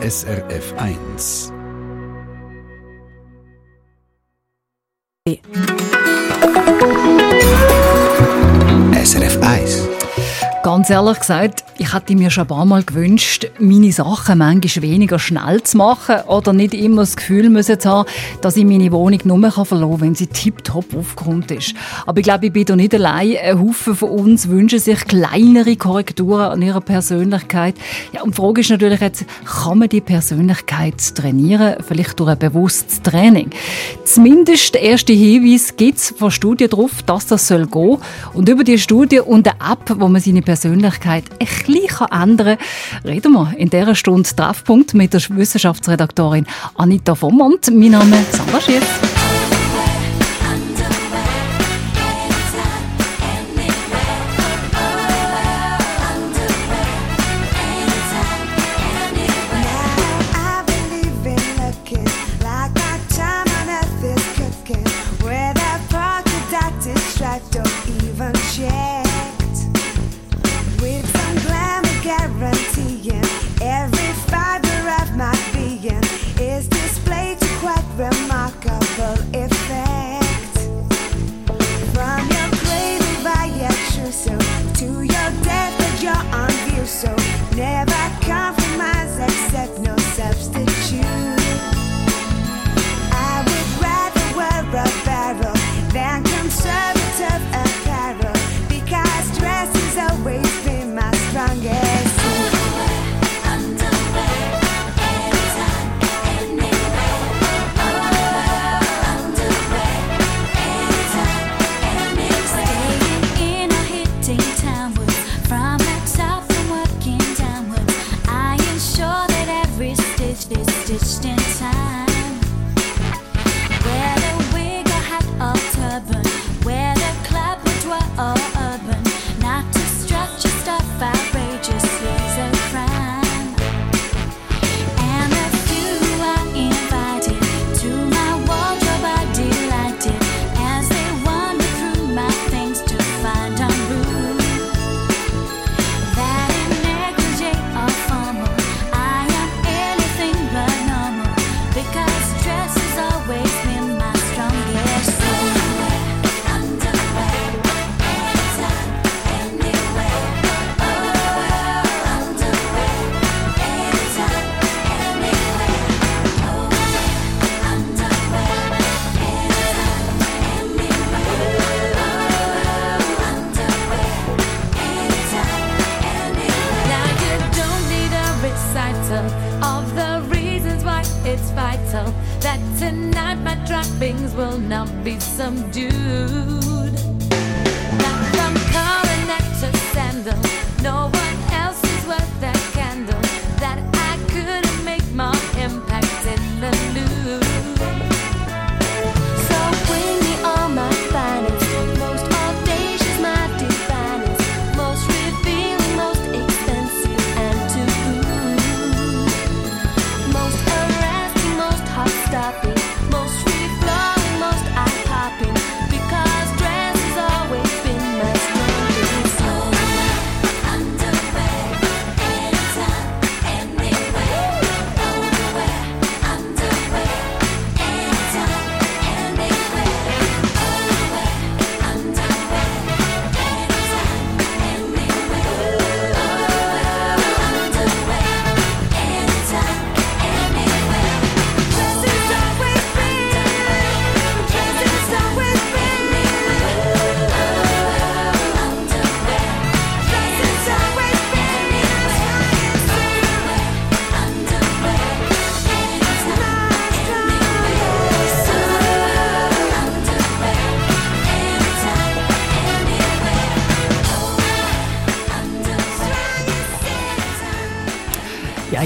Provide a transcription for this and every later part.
SRF 1. Ganz ehrlich gesagt, ich hätte mir schon ein paar Mal gewünscht, meine Sachen manchmal weniger schnell zu machen oder nicht immer das Gefühl müssen zu haben, dass ich meine Wohnung nur verlassen kann, wenn sie tiptop aufgeräumt ist. Aber ich glaube, ich bin da nicht allein. Ein Haufen von uns wünschen sich kleinere Korrekturen an ihrer Persönlichkeit. Ja, und die Frage ist natürlich jetzt, kann man die Persönlichkeit trainieren? Vielleicht durch ein bewusstes Training. Zumindest erste Hinweis gibt es von Studien darauf, dass das soll gehen. Und über die Studie und eine App, wo man seine Persönlichkeit ein bisschen ändern kann, reden wir in dieser Stunde Treffpunkt mit der Wissenschaftsredaktorin Anita Vommont. Mein Name ist Sandra Schiff.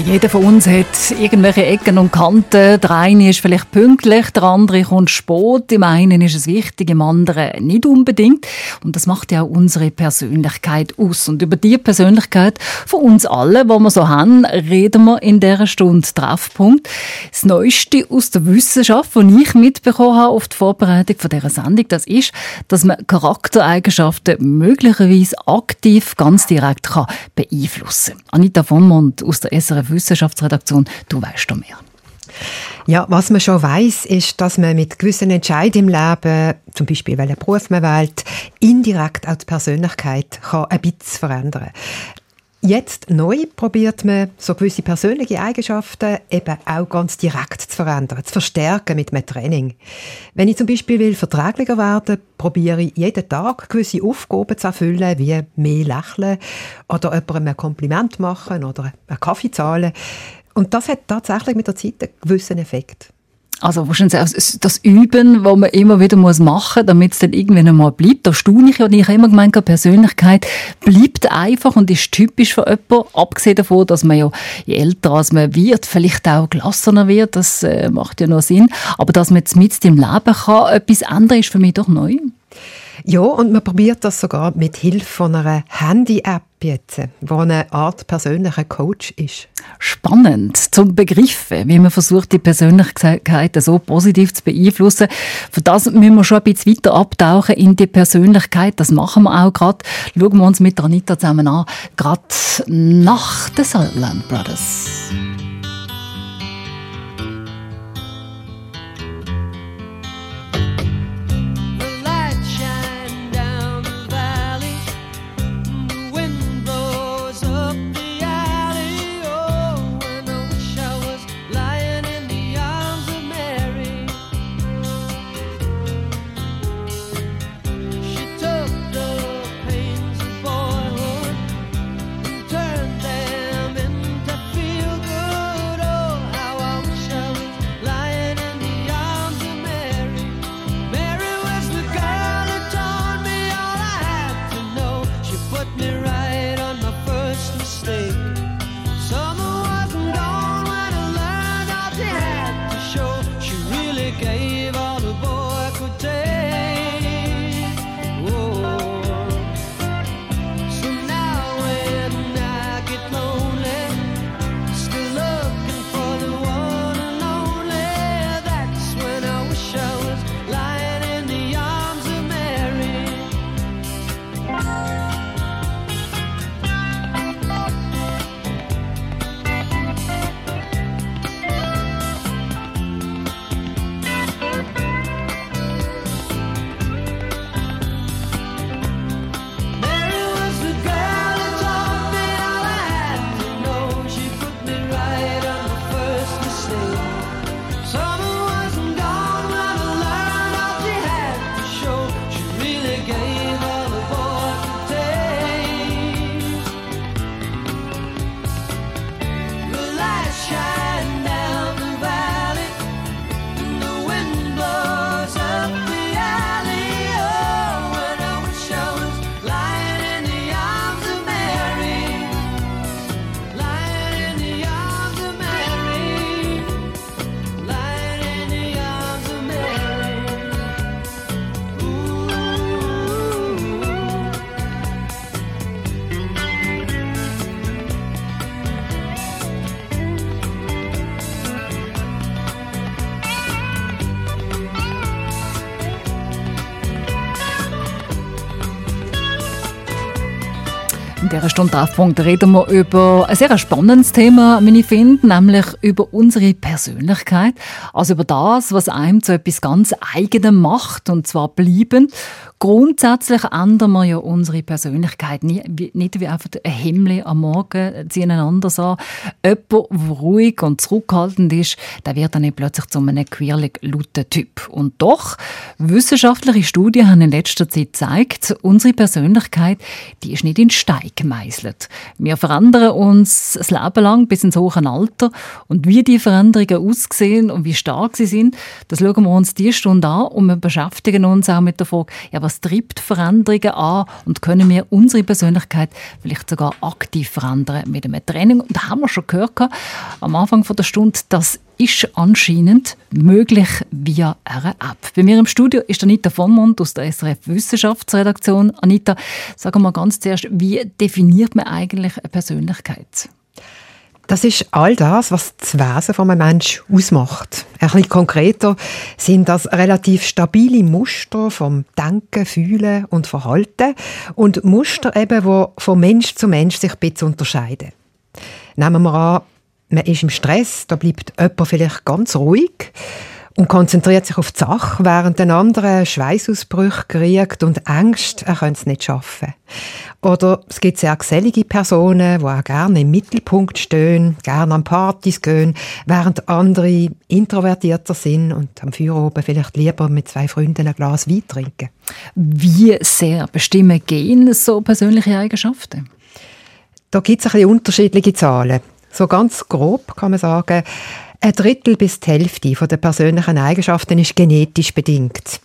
Jeder von uns hat irgendwelche Ecken und Kanten. Der eine ist vielleicht pünktlich, der andere kommt spät. Im einen ist es wichtig, im anderen nicht unbedingt. Und das macht ja auch unsere Persönlichkeit aus. Und über die Persönlichkeit von uns allen, die wir so haben, reden wir in dieser Stunde Treffpunkt. Das Neueste aus der Wissenschaft, was ich mitbekommen habe auf die Vorbereitung dieser Sendung, das ist, dass man Charaktereigenschaften möglicherweise aktiv ganz direkt kann beeinflussen kann. Anita von Mond aus der SRF Wissenschaftsredaktion. Du weißt doch mehr. Ja, was man schon weiß, ist, dass man mit gewissen Entscheidungen im Leben, zum Beispiel welchen Beruf man wählt, indirekt auch die Persönlichkeit kann ein bisschen verändern Jetzt neu probiert man, so gewisse persönliche Eigenschaften eben auch ganz direkt zu verändern, zu verstärken mit einem Training. Wenn ich zum Beispiel will verträglicher werden, probiere ich jeden Tag gewisse Aufgaben zu erfüllen, wie mehr lächeln oder jemandem ein Kompliment machen oder einen Kaffee zahlen. Und das hat tatsächlich mit der Zeit einen gewissen Effekt. Also wahrscheinlich das Üben, was man immer wieder muss machen muss, damit es dann irgendwann einmal bleibt. Da staune ich und ich habe immer gemeint, Persönlichkeit bleibt einfach und ist typisch für jemanden. Abgesehen davon, dass man ja, je älter als man wird, vielleicht auch gelassener wird, das äh, macht ja noch Sinn. Aber dass man jetzt mit dem Leben kann, etwas ändern, ist für mich doch neu. Ja, und man probiert das sogar mit Hilfe von einer Handy-App jetzt, wo eine Art persönlicher Coach ist. Spannend. Zum Begriffen, wie man versucht, die Persönlichkeit so positiv zu beeinflussen. Für das müssen wir schon ein bisschen weiter abtauchen in die Persönlichkeit. Das machen wir auch gerade. Schauen wir uns mit Anita zusammen an, gerade nach den Saltland Brothers. Dieser Stunde Treffpunkt reden wir über ein sehr spannendes Thema, wie ich finde, nämlich über unsere Persönlichkeit. Also über das, was einem zu etwas ganz Eigenem macht, und zwar bleibend. Grundsätzlich ändern wir ja unsere Persönlichkeit nicht, nicht wie einfach ein Himmel am Morgen ziehen einander an. Jemand, der ruhig und zurückhaltend ist, der wird dann nicht plötzlich zu einem quirlig lauten Typ. Und doch, wissenschaftliche Studien haben in letzter Zeit gezeigt, unsere Persönlichkeit, die ist nicht in Stein gemeißelt. Wir verändern uns das Leben lang bis ins hohe Alter. Und wie die Veränderungen aussehen und wie stark sie sind, das schauen wir uns diese Stunde an und wir beschäftigen uns auch mit der Frage, ja, was treibt Veränderungen an und können wir unsere Persönlichkeit vielleicht sogar aktiv verändern mit einem Training. Und da haben wir schon gehört am Anfang der Stunde, das ist anscheinend möglich via einer App. Bei mir im Studio ist Anita Vonmont aus der SRF Wissenschaftsredaktion. Anita, sag mal ganz zuerst, wie definiert man eigentlich eine Persönlichkeit? Das ist all das, was das Wesen von einem Menschen ausmacht. Ein bisschen konkreter sind das relativ stabile Muster vom Denken, Fühlen und Verhalten und Muster eben, die von Mensch zu Mensch sich ein bisschen unterscheiden. Nehmen wir an, man ist im Stress, da bleibt jemand vielleicht ganz ruhig und konzentriert sich auf die Sache, während ein anderer Schweißausbrüche kriegt und Angst, er könnte es nicht schaffen. Oder es gibt sehr gesellige Personen, die auch gerne im Mittelpunkt stehen, gerne an Partys gehen, während andere introvertierter sind und am Feuer oben vielleicht lieber mit zwei Freunden ein Glas Wein trinken. Wie sehr bestimmen Gen so persönliche Eigenschaften? Da gibt es ein bisschen unterschiedliche Zahlen. So ganz grob kann man sagen, ein Drittel bis die Hälfte der persönlichen Eigenschaften ist genetisch bedingt.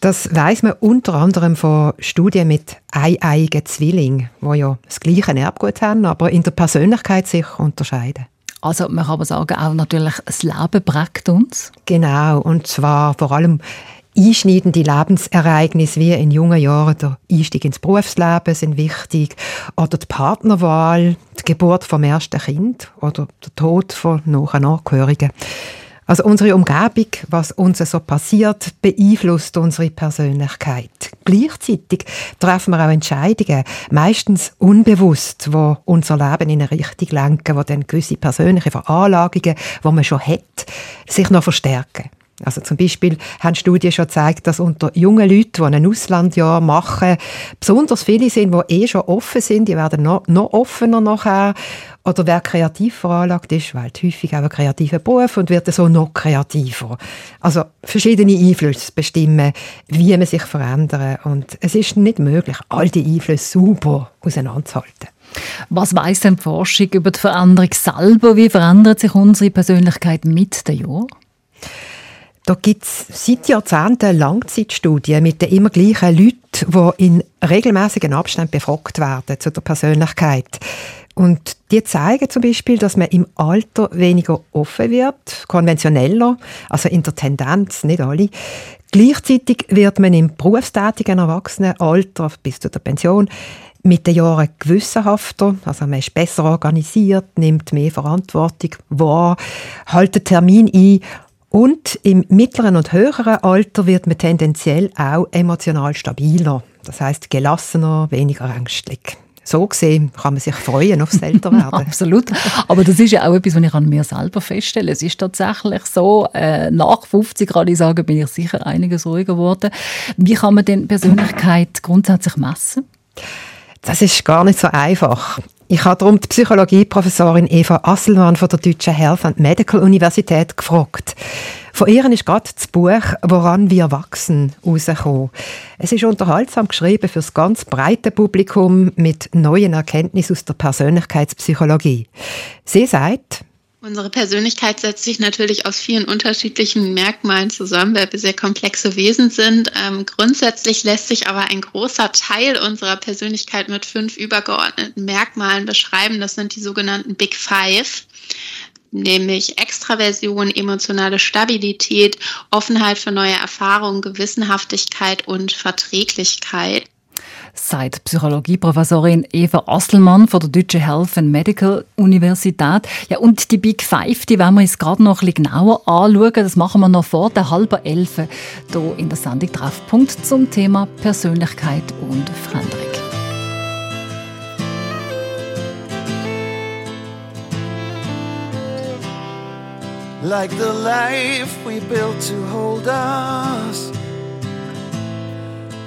Das weiß man unter anderem von Studien mit eieigen Zwillingen, die ja das gleiche Erbgut haben, aber in der Persönlichkeit sich unterscheiden. Also man kann aber sagen, auch natürlich das Leben prägt uns. Genau, und zwar vor allem einschneidende Lebensereignisse wie in jungen Jahren der Einstieg ins Berufsleben sind wichtig oder die Partnerwahl, die Geburt vom ersten Kind oder der Tod von nahen Angehörigen. Also unsere Umgebung, was uns so passiert, beeinflusst unsere Persönlichkeit. Gleichzeitig treffen wir auch Entscheidungen, meistens unbewusst, wo unser Leben in eine Richtung lenken, wo dann gewisse persönliche Veranlagungen, die man schon hat, sich noch verstärken. Also zum Beispiel haben Studien schon gezeigt, dass unter jungen Leuten, die ein Auslandjahr machen, besonders viele sind, die eh schon offen sind, die werden noch, noch offener nachher. Oder wer kreativ veranlagt ist, wählt häufig auch einen kreativen Beruf und wird so noch kreativer. Also verschiedene Einflüsse bestimmen, wie man sich verändert. Und es ist nicht möglich, all die Einflüsse super auseinanderzuhalten. Was weiß denn die Forschung über die Veränderung selber? Wie verändert sich unsere Persönlichkeit mit den Jahren? Da gibt es seit Jahrzehnten Langzeitstudien mit den immer gleichen Leuten, die in regelmäßigen Abständen befragt werden zu der Persönlichkeit. Und die zeigen zum Beispiel, dass man im Alter weniger offen wird, konventioneller, also in der Tendenz, nicht alle. Gleichzeitig wird man im berufstätigen Erwachsenenalter bis zu der Pension mit den Jahren gewissenhafter, also man ist besser organisiert, nimmt mehr Verantwortung wahr, hält Termin ein und im mittleren und höheren Alter wird man tendenziell auch emotional stabiler. Das heißt gelassener, weniger ängstlich. So gesehen kann man sich freuen aufs Älterwerden. Absolut. Aber das ist ja auch etwas, was ich an mir selber feststelle. Es ist tatsächlich so, äh, nach 50 kann ich sagen, bin ich sicher einiges ruhiger geworden. Wie kann man denn Persönlichkeit grundsätzlich messen? Das ist gar nicht so einfach. Ich habe darum die Psychologieprofessorin Eva Asselmann von der Deutschen Health and Medical Universität gefragt. Von ihr ist gerade das Buch «Woran wir wachsen» rausgekommen. Es ist unterhaltsam geschrieben für das ganz breite Publikum mit neuen Erkenntnissen aus der Persönlichkeitspsychologie. Sie sagt, Unsere Persönlichkeit setzt sich natürlich aus vielen unterschiedlichen Merkmalen zusammen, weil wir sehr komplexe Wesen sind. Ähm, grundsätzlich lässt sich aber ein großer Teil unserer Persönlichkeit mit fünf übergeordneten Merkmalen beschreiben. Das sind die sogenannten Big Five nämlich Extraversion, emotionale Stabilität, Offenheit für neue Erfahrungen, Gewissenhaftigkeit und Verträglichkeit sagt Psychologieprofessorin Eva Asselmann von der Deutschen Health and Medical Universität. Ja, und die Big Five, die werden wir uns gerade noch ein genauer anschauen. Das machen wir noch vor der halben Elfe hier in der Sendung Treffpunkt zum Thema Persönlichkeit und Veränderung. Like the life we built to hold us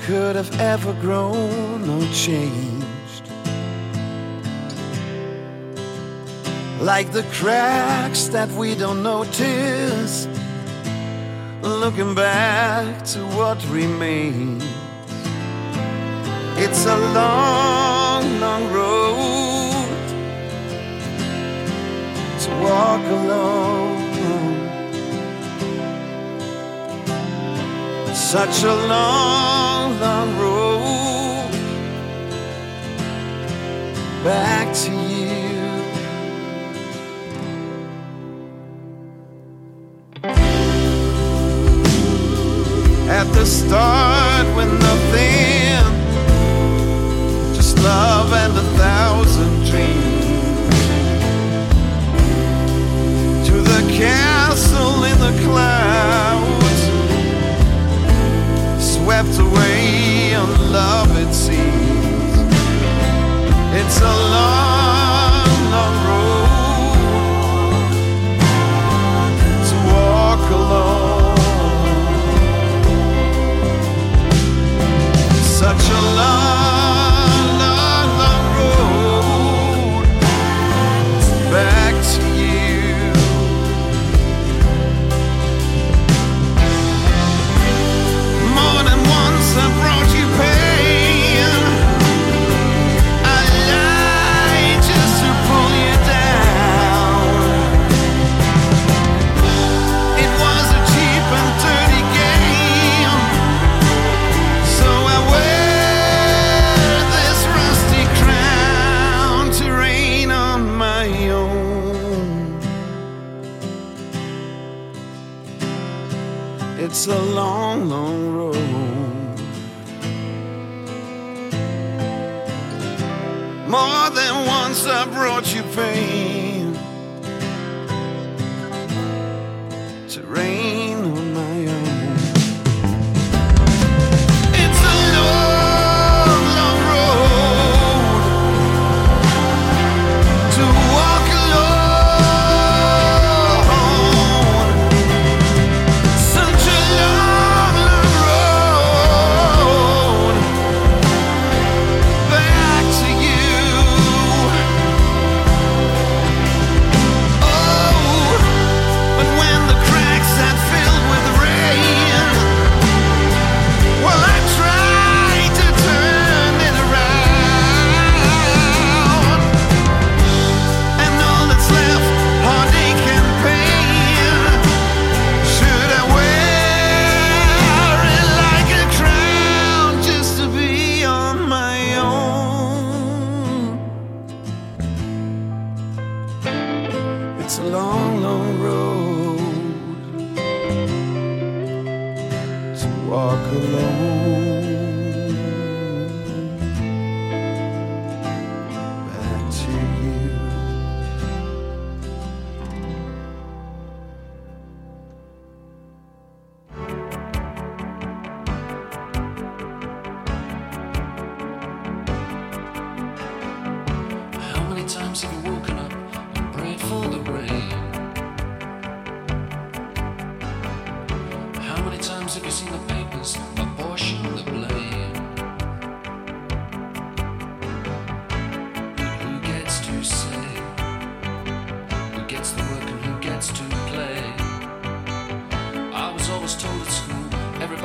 could have ever grown or changed. Like the cracks that we don't notice, looking back to what remains. It's a long, long road to walk alone. Such a long, back to you. At the start, when nothing, just love and a thousand dreams. To the castle in the clouds swept away on love, it seems. It's a long, long road to walk alone. Such a long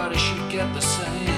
everybody should get the same.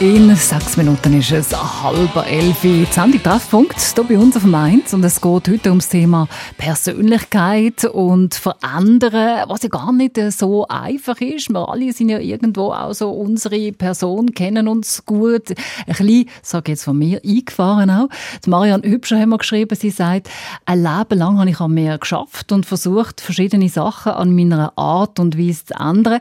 In sechs Minuten ist es halb elf. Die Sendung Treffpunkt hier bei uns auf Mainz. Und es geht heute ums Thema Persönlichkeit und Verändern, was ja gar nicht so einfach ist. Wir alle sind ja irgendwo auch so unsere Person, kennen uns gut. Ein bisschen, sage jetzt von mir, eingefahren auch. Die Marianne Hübscher haben wir geschrieben, sie sagt, ein Leben lang habe ich an mir geschafft und versucht, verschiedene Sachen an meiner Art und Weise zu ändern.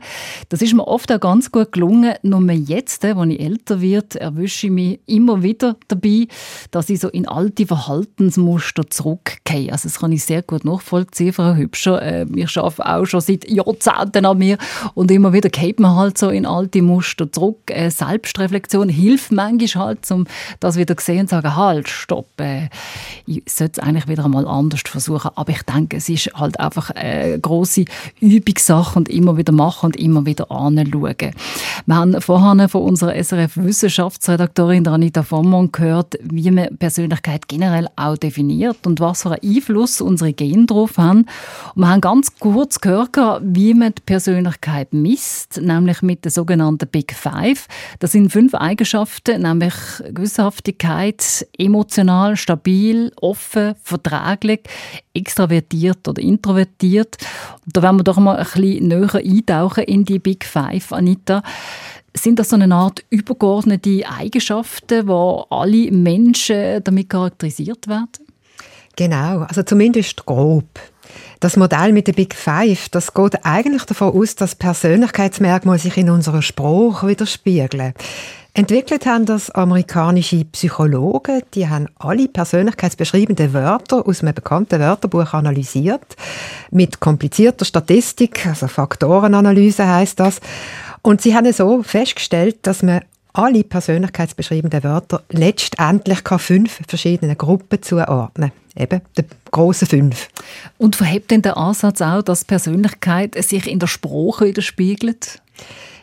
Das ist mir oft auch ganz gut gelungen. Nur jetzt, wo ich älter wird, erwische ich mich immer wieder dabei, dass ich so in alte Verhaltensmuster zurückgehe. Also das kann ich sehr gut nachvollziehen, Frau Hübscher. Äh, wir arbeiten auch schon seit Jahrzehnten an mir und immer wieder geht man halt so in alte Muster zurück. Äh, Selbstreflexion hilft manchmal halt, um das wieder zu sehen und zu sagen, halt, stopp, äh, ich sollte es eigentlich wieder einmal anders versuchen. Aber ich denke, es ist halt einfach eine grosse Übungssache und immer wieder machen und immer wieder anschauen. Wir haben vorhin von unserer SRF-Wissenschaftsredaktorin Anita Vommon gehört, wie man Persönlichkeit generell auch definiert und was für einen Einfluss unsere Gene darauf haben. Und wir haben ganz kurz gehört, wie man die Persönlichkeit misst, nämlich mit der sogenannten Big Five. Das sind fünf Eigenschaften, nämlich Gewissenhaftigkeit, emotional, stabil, offen, verträglich, extravertiert oder introvertiert. Da werden wir doch mal ein bisschen näher eintauchen in die Big Five, Anita. Sind das so eine Art übergeordnete Eigenschaften, wo alle Menschen damit charakterisiert werden? Genau, also zumindest grob. Das Modell mit der Big Five, das geht eigentlich davon aus, dass Persönlichkeitsmerkmale sich in unserer Sprache widerspiegeln. Entwickelt haben das amerikanische Psychologen, die haben alle persönlichkeitsbeschreibenden Wörter aus einem bekannten Wörterbuch analysiert, mit komplizierter Statistik, also Faktorenanalyse heißt das. Und sie haben so festgestellt, dass man alle persönlichkeitsbeschreibenden Wörter letztendlich kann fünf verschiedenen Gruppen zuordnen Eben, der grossen fünf. Und verhebt denn der Ansatz auch, dass Persönlichkeit sich in der Sprache widerspiegelt?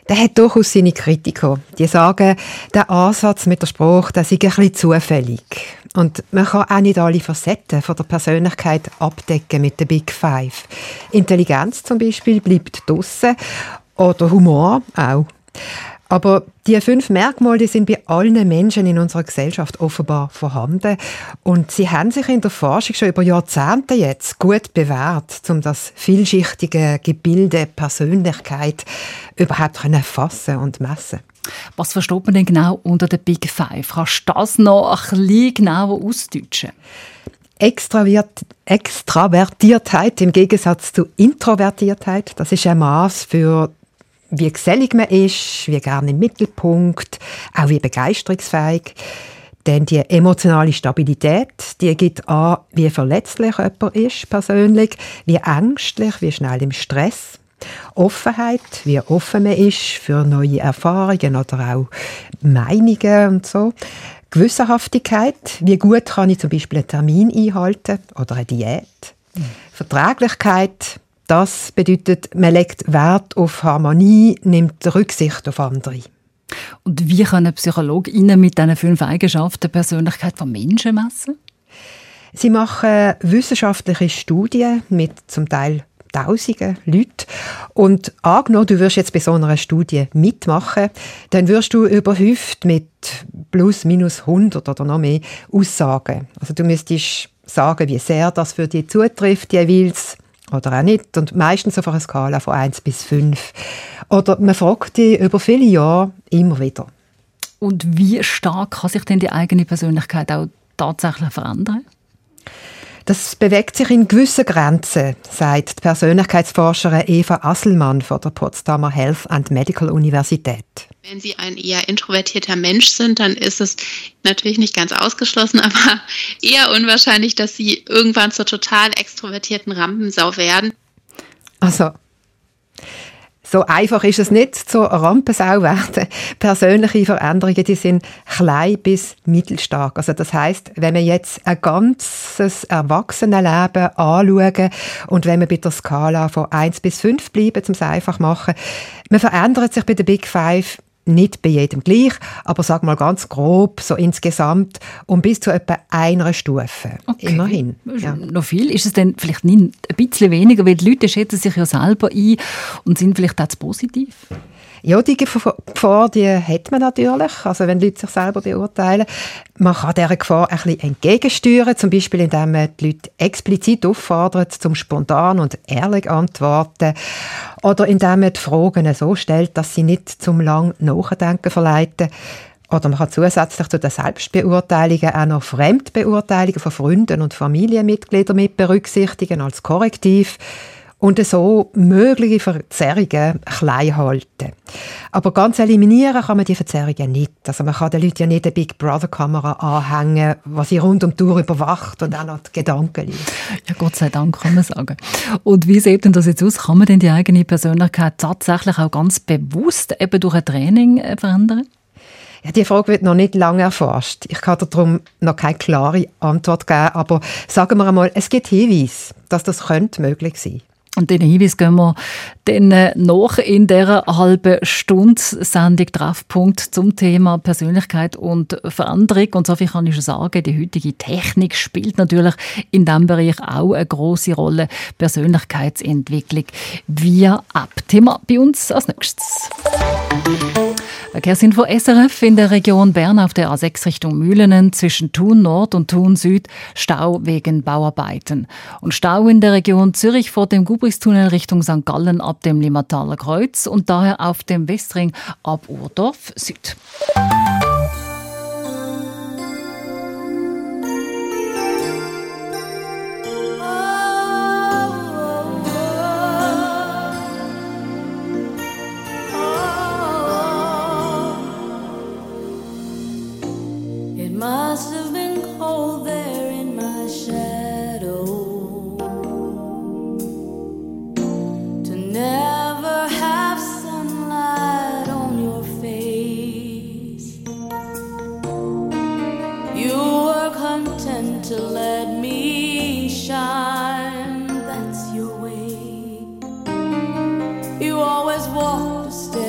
Der hat durchaus seine Kritiker. Die sagen, der Ansatz mit der Sprache, der sei ein bisschen zufällig. Und man kann auch nicht alle Facetten von der Persönlichkeit abdecken mit der Big Five. Intelligenz zum Beispiel bleibt draussen oder Humor auch. Aber die fünf Merkmale die sind bei allen Menschen in unserer Gesellschaft offenbar vorhanden und sie haben sich in der Forschung schon über Jahrzehnte jetzt gut bewährt, um das vielschichtige Gebilde Persönlichkeit überhaupt können fassen und messen. Was versteht man denn genau unter der Big Five? Kannst du das noch ein bisschen genauer ausdeutschen? Extravertiertheit im Gegensatz zu Introvertiertheit, das ist ein Maß für wie gesellig man ist, wie gerne im Mittelpunkt, auch wie begeisterungsfähig. Denn die emotionale Stabilität, die gibt an, wie verletzlich jemand ist persönlich, wie ängstlich, wie schnell im Stress. Offenheit, wie offen man ist für neue Erfahrungen oder auch Meinungen und so. Gewissenhaftigkeit, wie gut kann ich zum Beispiel einen Termin einhalten oder eine Diät. Mhm. Verträglichkeit, das bedeutet, man legt Wert auf Harmonie, nimmt Rücksicht auf andere. Und wie können PsychologInnen mit diesen fünf Eigenschaften die Persönlichkeit von Menschen messen? Sie machen wissenschaftliche Studien mit zum Teil Tausenden Leuten. Und angenommen, du wirst jetzt bei so einer Studie mitmachen, dann wirst du überhäuft mit plus minus 100 oder noch mehr Aussagen. Also du müsstest sagen, wie sehr das für dich zutrifft jeweils oder auch nicht. Und meistens auf einer Skala von 1 bis 5. Oder man fragt die über viele Jahre immer wieder. Und wie stark kann sich denn die eigene Persönlichkeit auch tatsächlich verändern? Das bewegt sich in gewissen Grenzen, sagt die Persönlichkeitsforscherin Eva Asselmann von der Potsdamer Health and Medical Universität. Wenn Sie ein eher introvertierter Mensch sind, dann ist es natürlich nicht ganz ausgeschlossen, aber eher unwahrscheinlich, dass Sie irgendwann zur total extrovertierten Rampensau werden. Also, so einfach ist es nicht, zur Rampensau werden. Persönliche Veränderungen, die sind klein bis mittelstark. Also das heißt, wenn wir jetzt ein ganzes Erwachsenenleben anschauen und wenn wir bei der Skala von 1 bis 5 bleiben, um es einfach machen, man verändert sich bei der Big Five nicht bei jedem gleich, aber sag mal ganz grob, so insgesamt um bis zu etwa einer Stufe. Okay. Immerhin. Ja. Noch viel? Ist es denn vielleicht nicht ein bisschen weniger, weil die Leute schätzen sich ja selber ein und sind vielleicht auch zu positiv? Ja, die Gefahr, die hat man natürlich, also wenn Leute sich selber beurteilen. Man kann dieser Gefahr ein bisschen entgegensteuern, zum Beispiel indem man die Leute explizit auffordert, zum spontan und ehrlich antworten oder indem man die Fragen so stellt, dass sie nicht zum lang Nachdenken verleiten. Oder man kann zusätzlich zu den Selbstbeurteilungen auch noch Fremdbeurteilungen von Freunden und Familienmitgliedern mit berücksichtigen als Korrektiv und so mögliche Verzerrungen klein halten. Aber ganz eliminieren kann man die Verzerrungen nicht. Also man kann den Leuten ja nicht eine Big Brother Kamera anhängen, was sie rund um die Tour überwacht und auch noch die Gedanken liest. Ja, Gott sei Dank kann man sagen. Und wie sieht denn das jetzt aus? Kann man denn die eigene Persönlichkeit tatsächlich auch ganz bewusst eben durch ein Training äh, verändern? Ja, die Frage wird noch nicht lange erforscht. Ich kann darum noch keine klare Antwort geben, aber sagen wir einmal, es gibt Hinweise, dass das könnte möglich sein Und den Hinweis gehen wir dann äh, noch in der halben Stunde Sendung Treffpunkt zum Thema Persönlichkeit und Veränderung. Und so viel kann ich schon sagen, die heutige Technik spielt natürlich in diesem Bereich auch eine große Rolle. Persönlichkeitsentwicklung via App. Thema bei uns als nächstes. Verkehrsinfo SRF in der Region Bern auf der A6 Richtung Mühlenen zwischen Thun Nord und Thun Süd Stau wegen Bauarbeiten. Und Stau in der Region Zürich vor dem Gubristunnel Richtung St. Gallen ab dem Limmataler Kreuz und daher auf dem Westring ab Urdorf Süd. Must have been cold there in my shadow to never have sunlight on your face. You were content to let me shine, that's your way. You always walked a step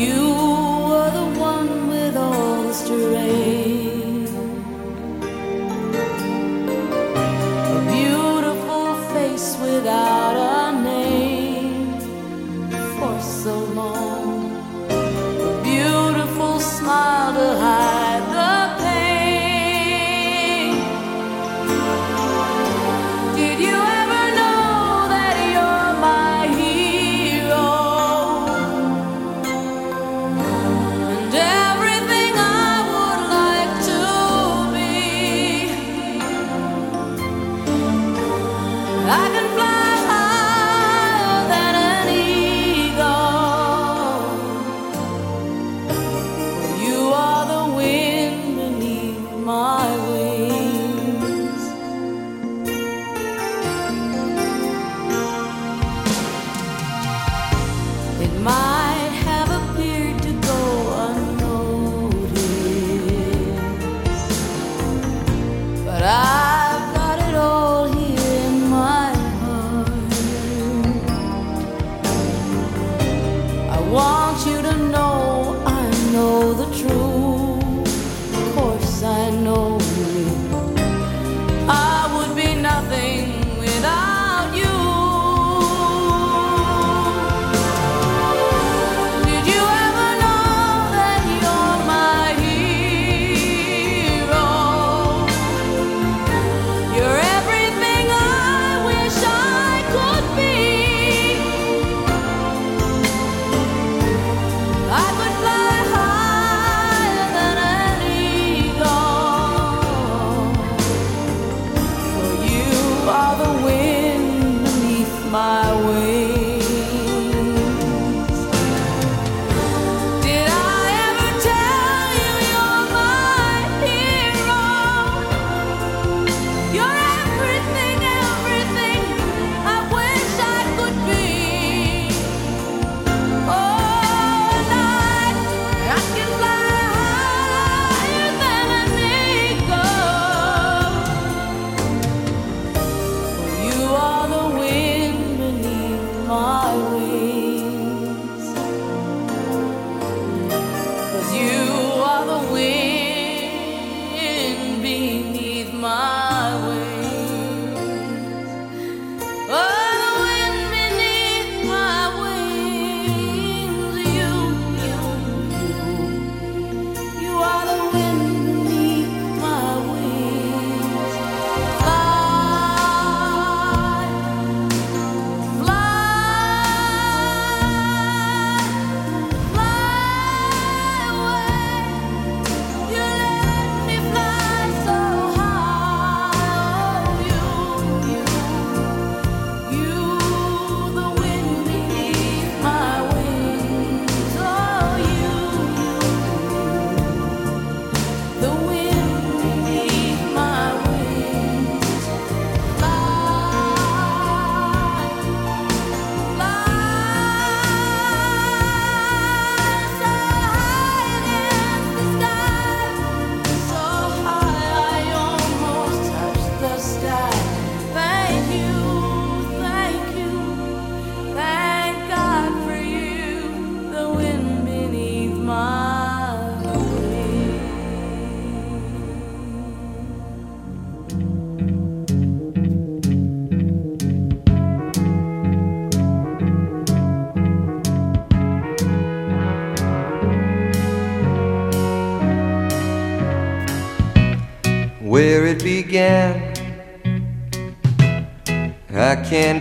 you were the one with all the strength.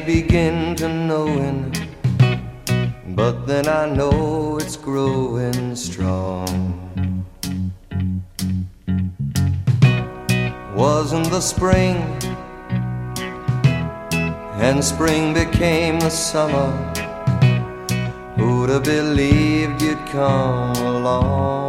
Begin to knowing, but then I know it's growing strong. Wasn't the spring, and spring became the summer. Who'd have believed you'd come along?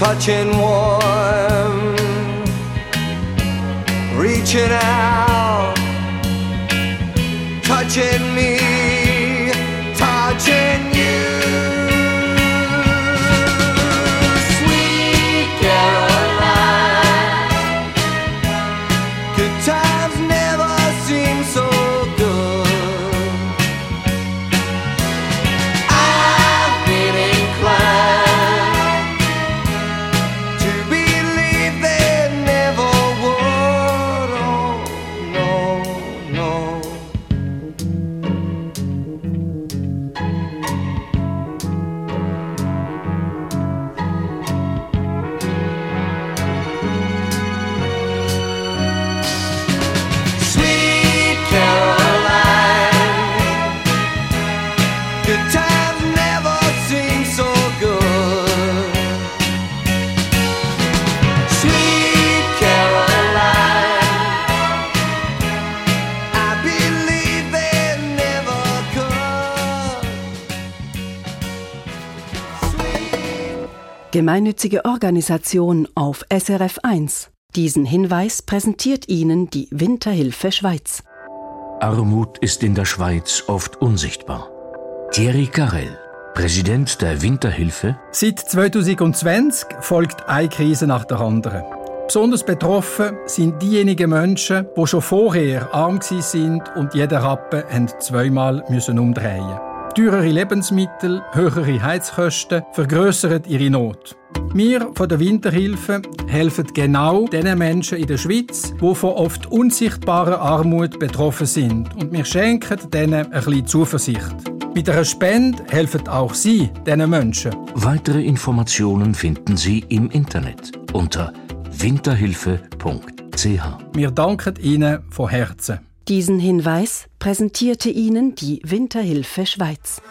touching warm, reaching out, touching me, touching Gemeinnützige Organisation auf SRF 1. Diesen Hinweis präsentiert Ihnen die Winterhilfe Schweiz. Armut ist in der Schweiz oft unsichtbar. Thierry Carrel, Präsident der Winterhilfe, Seit 2020 folgt eine Krise nach der anderen. Besonders betroffen sind diejenigen Menschen, die schon vorher arm gsi sind und jeden Rappen zweimal müssen umdrehen. Teurere Lebensmittel, höhere Heizkosten vergrößern ihre Not. Wir von der Winterhilfe helfen genau den Menschen in der Schweiz, die von oft unsichtbarer Armut betroffen sind. Und wir schenken denen ein bisschen Zuversicht. Mit einer Spende helfen auch Sie diesen Menschen. Weitere Informationen finden Sie im Internet unter winterhilfe.ch. Wir danken Ihnen von Herzen. Diesen Hinweis präsentierte Ihnen die Winterhilfe Schweiz.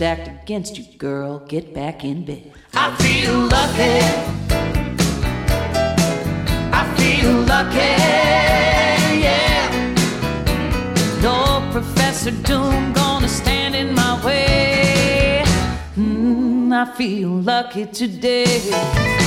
Stacked against you, girl. Get back in bed. I feel lucky. I feel lucky, yeah. No Professor Doom gonna stand in my way. Mm, I feel lucky today.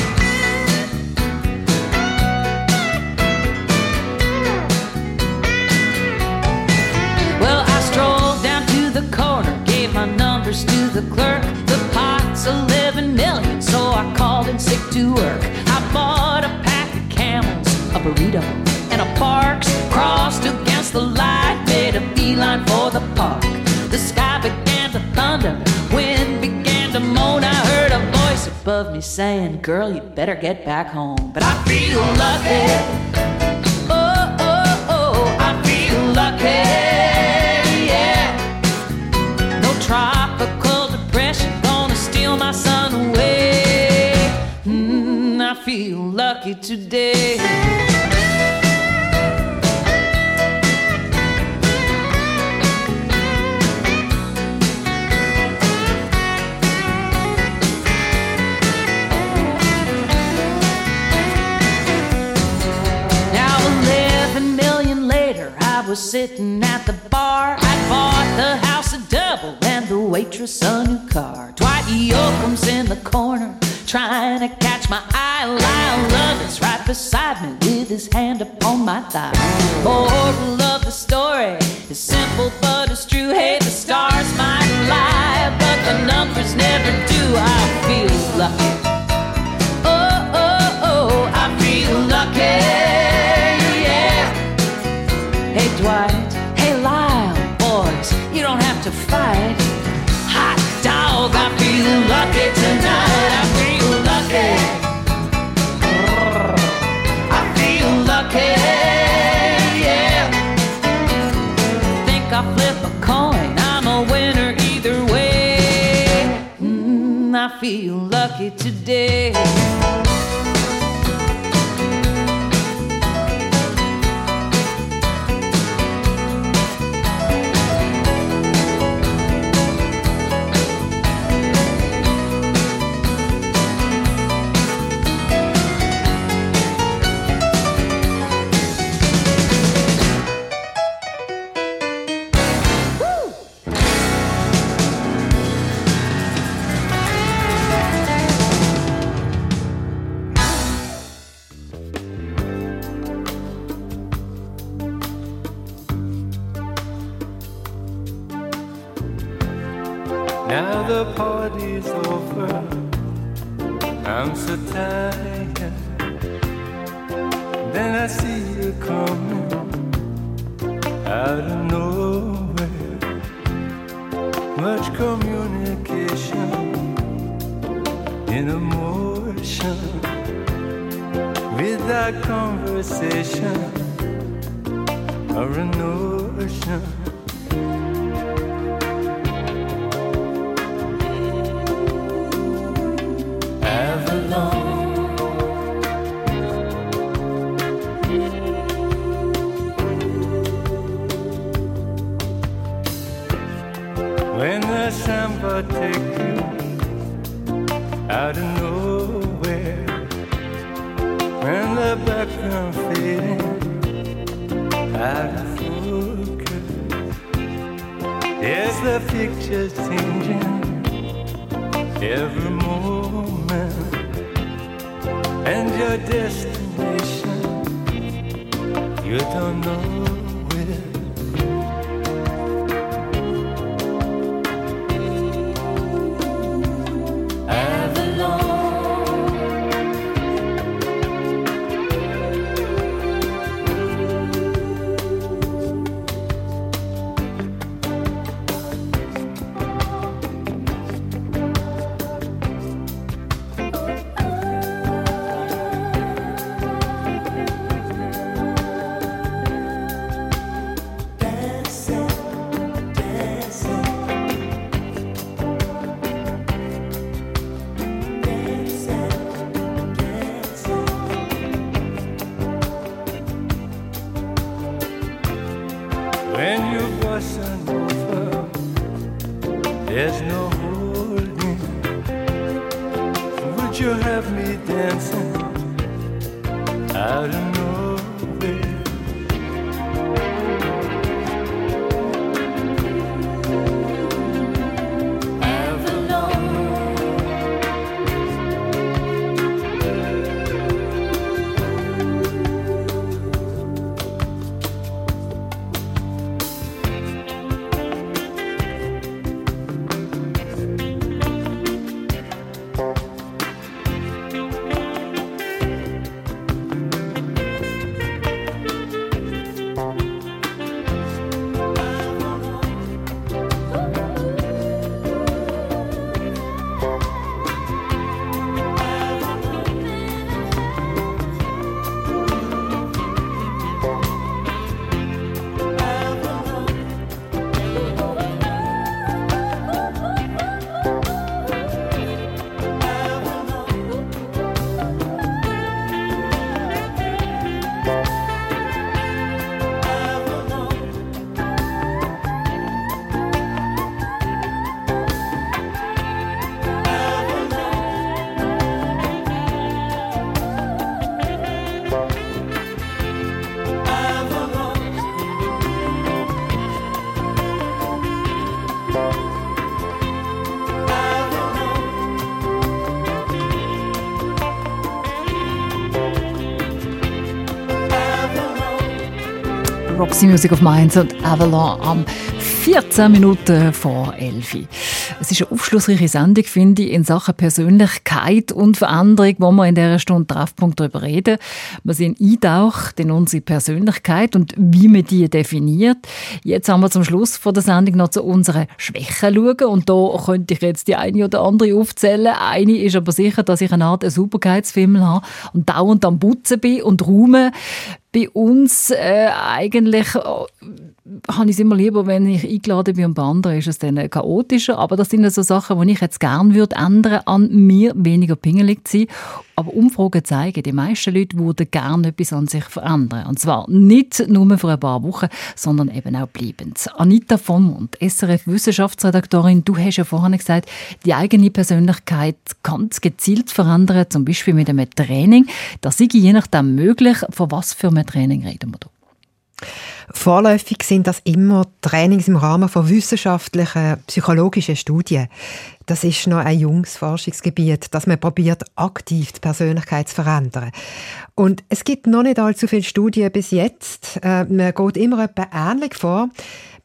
Papers to the clerk. The pot's 11 million, so I called in sick to work. I bought a pack of camels, a burrito, and a Parks. Crossed against the light, made a beeline for the park. The sky began to thunder, wind began to moan. I heard a voice above me saying, Girl, you better get back home. But I feel lucky. Feel lucky today. Now, 11 million later, I was sitting at the bar. I bought the house a double and the waitress a new car. Dwight Yoakam's in the corner, trying to catch my eye. Lyle is right beside me with his hand upon my thigh. Moral of the story is simple but it's true. Hey, the stars might lie, but the numbers never do. I feel lucky. Oh, oh, oh, I feel lucky. Yeah. Hey, Dwight. Hey, Lyle. Boys, you don't have to fight. Hot dog, I feel lucky tonight. Feel lucky today. And your destination you don't know Roxy Music of Minds und Avalon am 14 Minuten vor 11. Es ist eine aufschlussreiche Sendung, finde ich, in Sachen Persönlichkeit und Veränderung, wo wir in dieser Stunde Treffpunkt darüber reden. Wir sind eintaucht in unsere Persönlichkeit und wie man die definiert. Jetzt haben wir zum Schluss von der Sendung noch zu unseren Schwächen schauen und da könnte ich jetzt die eine oder andere aufzählen. Eine ist aber sicher, dass ich eine Art Sauberkeitsfimmel habe und dauernd am Putzen bin und räume bei uns äh, eigentlich habe ich es immer lieber, wenn ich eingeladen bin und bei anderen ist es dann chaotischer. Aber das sind so Sachen, die ich jetzt gerne würde ändern an mir, weniger pingelig zu sein. Aber Umfragen zeigen, die meisten Leute würden gerne etwas an sich verändern. Und zwar nicht nur für ein paar Wochen, sondern eben auch bleibend. Anita von Mund, SRF-Wissenschaftsredaktorin, du hast ja vorhin gesagt, die eigene Persönlichkeit ganz gezielt verändern, zum Beispiel mit einem Training. Das sei je nachdem möglich. Von was für einem Training reden wir da? Vorläufig sind das immer Trainings im Rahmen von wissenschaftlichen, psychologischen Studien. Das ist noch ein junges Forschungsgebiet, dass man probiert, aktiv die Persönlichkeit zu verändern. Und es gibt noch nicht allzu viele Studien bis jetzt. Äh, man geht immer etwa ähnlich vor.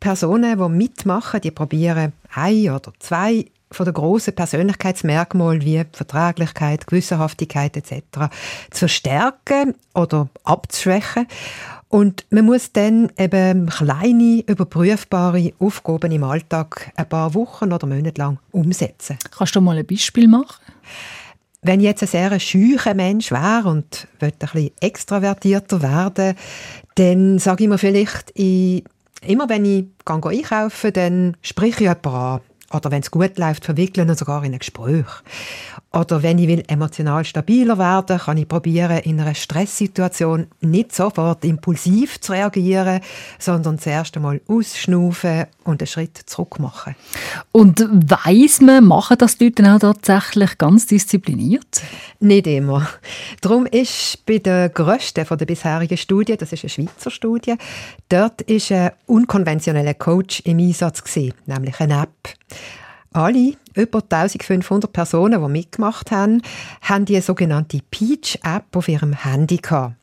Personen, die mitmachen, die probieren ein oder zwei von den grossen Persönlichkeitsmerkmalen wie Verträglichkeit, Gewissenhaftigkeit etc. zu verstärken oder abzuschwächen. Und man muss dann eben kleine, überprüfbare Aufgaben im Alltag ein paar Wochen oder Monate lang umsetzen. Kannst du mal ein Beispiel machen? Wenn ich jetzt ein sehr schücher Mensch wäre und ein bisschen extravertierter werden, dann sage ich mir vielleicht, ich, immer wenn ich einkaufe, dann spreche ich jemanden an. Oder wenn es gut läuft, verwickeln und sogar in ein Gespräch. Oder wenn ich will emotional stabiler werden, kann ich probieren, in einer Stresssituation nicht sofort impulsiv zu reagieren, sondern zuerst einmal ausschnaufen und einen Schritt zurück machen. Und weiss man, machen das die Leute auch tatsächlich ganz diszipliniert? Nicht immer. Darum ist bei der grössten der bisherigen Studien, das ist eine Schweizer Studie, dort ist ein unkonventioneller Coach im Einsatz gewesen, nämlich eine App. Alle, über 1500 Personen, die mitgemacht haben, haben die sogenannte Peach-App auf ihrem Handy gehabt.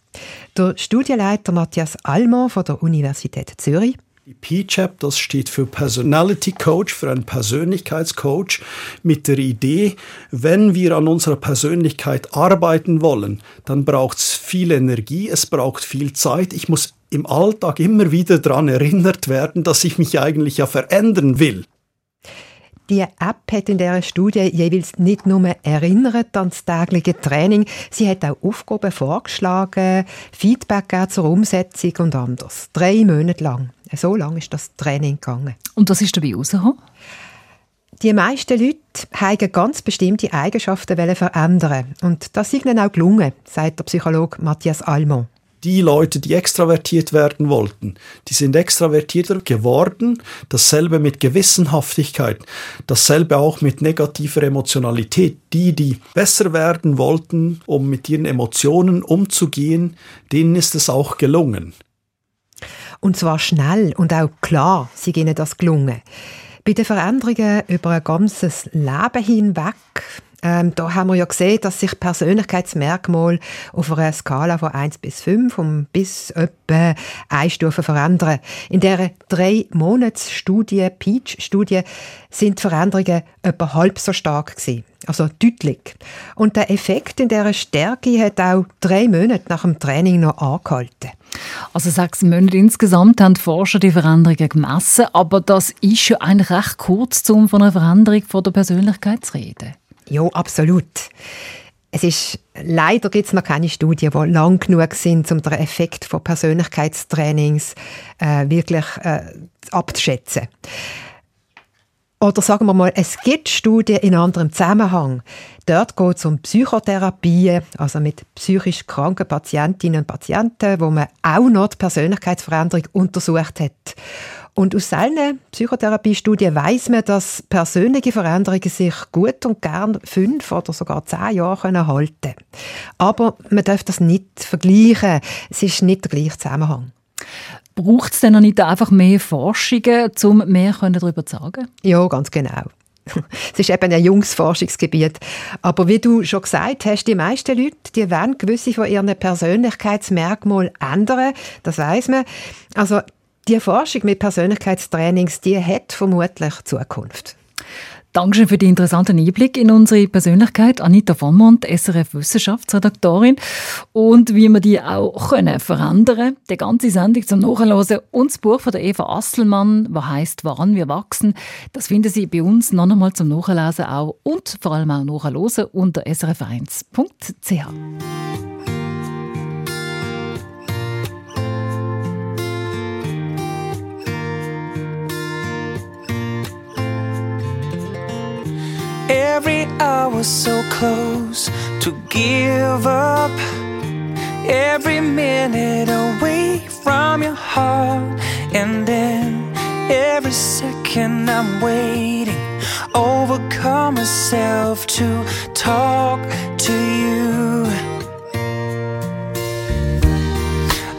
Der Studienleiter Matthias Allmann von der Universität Zürich die PCHAP, das steht für Personality Coach, für einen Persönlichkeitscoach, mit der Idee, wenn wir an unserer Persönlichkeit arbeiten wollen, dann braucht es viel Energie, es braucht viel Zeit. Ich muss im Alltag immer wieder daran erinnert werden, dass ich mich eigentlich ja verändern will. Die App hat in dieser Studie jeweils nicht nur erinnert an das tägliche Training, sie hat auch Aufgaben vorgeschlagen, Feedback zur Umsetzung und anders. Drei Monate lang. So lange ist das Training gegangen. Und was ist dabei rausgekommen? Die meisten Leute haben ganz bestimmte Eigenschaften verändern Und das ist ihnen auch gelungen, sagt der Psychologe Matthias Almond die Leute, die extravertiert werden wollten, die sind extravertierter geworden. Dasselbe mit Gewissenhaftigkeit, dasselbe auch mit negativer Emotionalität. Die, die besser werden wollten, um mit ihren Emotionen umzugehen, denen ist es auch gelungen. Und zwar schnell und auch klar sind ihnen das gelungen. Bei den Veränderungen über ein ganzes Leben hinweg ähm, da haben wir ja gesehen, dass sich Persönlichkeitsmerkmale auf einer Skala von 1 bis 5 um bis etwa eine Stufe verändern. In der drei Monats Studie, Peach-Studie, sind die Veränderungen etwa halb so stark gewesen. Also deutlich. Und der Effekt in dieser Stärke hat auch drei Monate nach dem Training noch angehalten. Also sechs Monate insgesamt haben die Forscher die Veränderungen gemessen, aber das ist ja eigentlich recht kurz, um von einer Veränderung von der Persönlichkeit zu reden. Ja, absolut. Es ist, leider gibt es noch keine Studien, die lang genug sind, um den Effekt von Persönlichkeitstrainings äh, wirklich äh, abzuschätzen. Oder sagen wir mal, es gibt Studien in anderem Zusammenhang. Dort geht es um Psychotherapie, also mit psychisch kranken Patientinnen und Patienten, wo man auch noch die Persönlichkeitsveränderung untersucht hat. Und aus seinen Psychotherapiestudien weiß man, dass persönliche Veränderungen sich gut und gern fünf oder sogar zehn Jahre können halten Aber man darf das nicht vergleichen. Es ist nicht der gleiche Zusammenhang. Braucht es denn noch nicht einfach mehr Forschungen, um mehr darüber zu sagen? Ja, ganz genau. Es ist eben ein junges Forschungsgebiet. Aber wie du schon gesagt hast, die meisten Leute, die wollen gewisse von ihren Persönlichkeitsmerkmalen ändern. Das weiß man. Also die Forschung mit Persönlichkeitstrainings, die hat vermutlich Zukunft. Dankeschön für den interessanten Einblick in unsere Persönlichkeit. Anita Vonmont, SRF Wissenschaftsredaktorin. Und wie wir die auch können verändern Die ganze Sendung zum Nachhören und das Buch von der Eva Asselmann, was heißt Woran wir wachsen, das finden Sie bei uns noch einmal zum Nachlesen auch und vor allem auch nachhören unter srf1.ch. Every hour so close to give up. Every minute away from your heart. And then every second I'm waiting. Overcome myself to talk to you.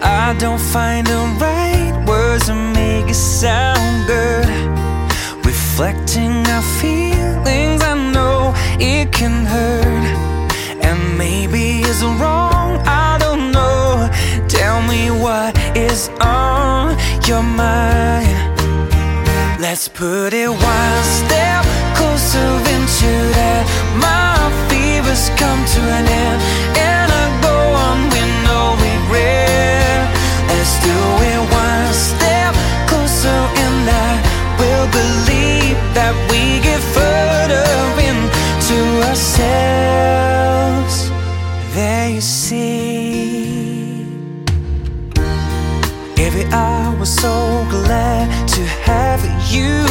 I don't find the right words to make it sound good. Reflecting our feelings, can hurt. And maybe it's wrong, I don't know. Tell me what is on your mind. Let's put it one step closer into that. My fever's come to an end, and I go on with no regret. Let's do it one step closer, and I will believe that we get further into ourselves. There you see. Every hour was so glad to have you.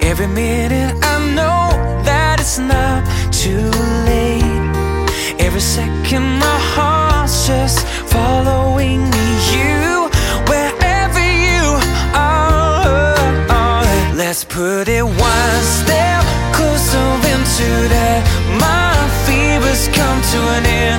Every minute I know that it's not too late. Every second my heart's just following. You, wherever you are. Let's put it one step into that. My fever's come to an end,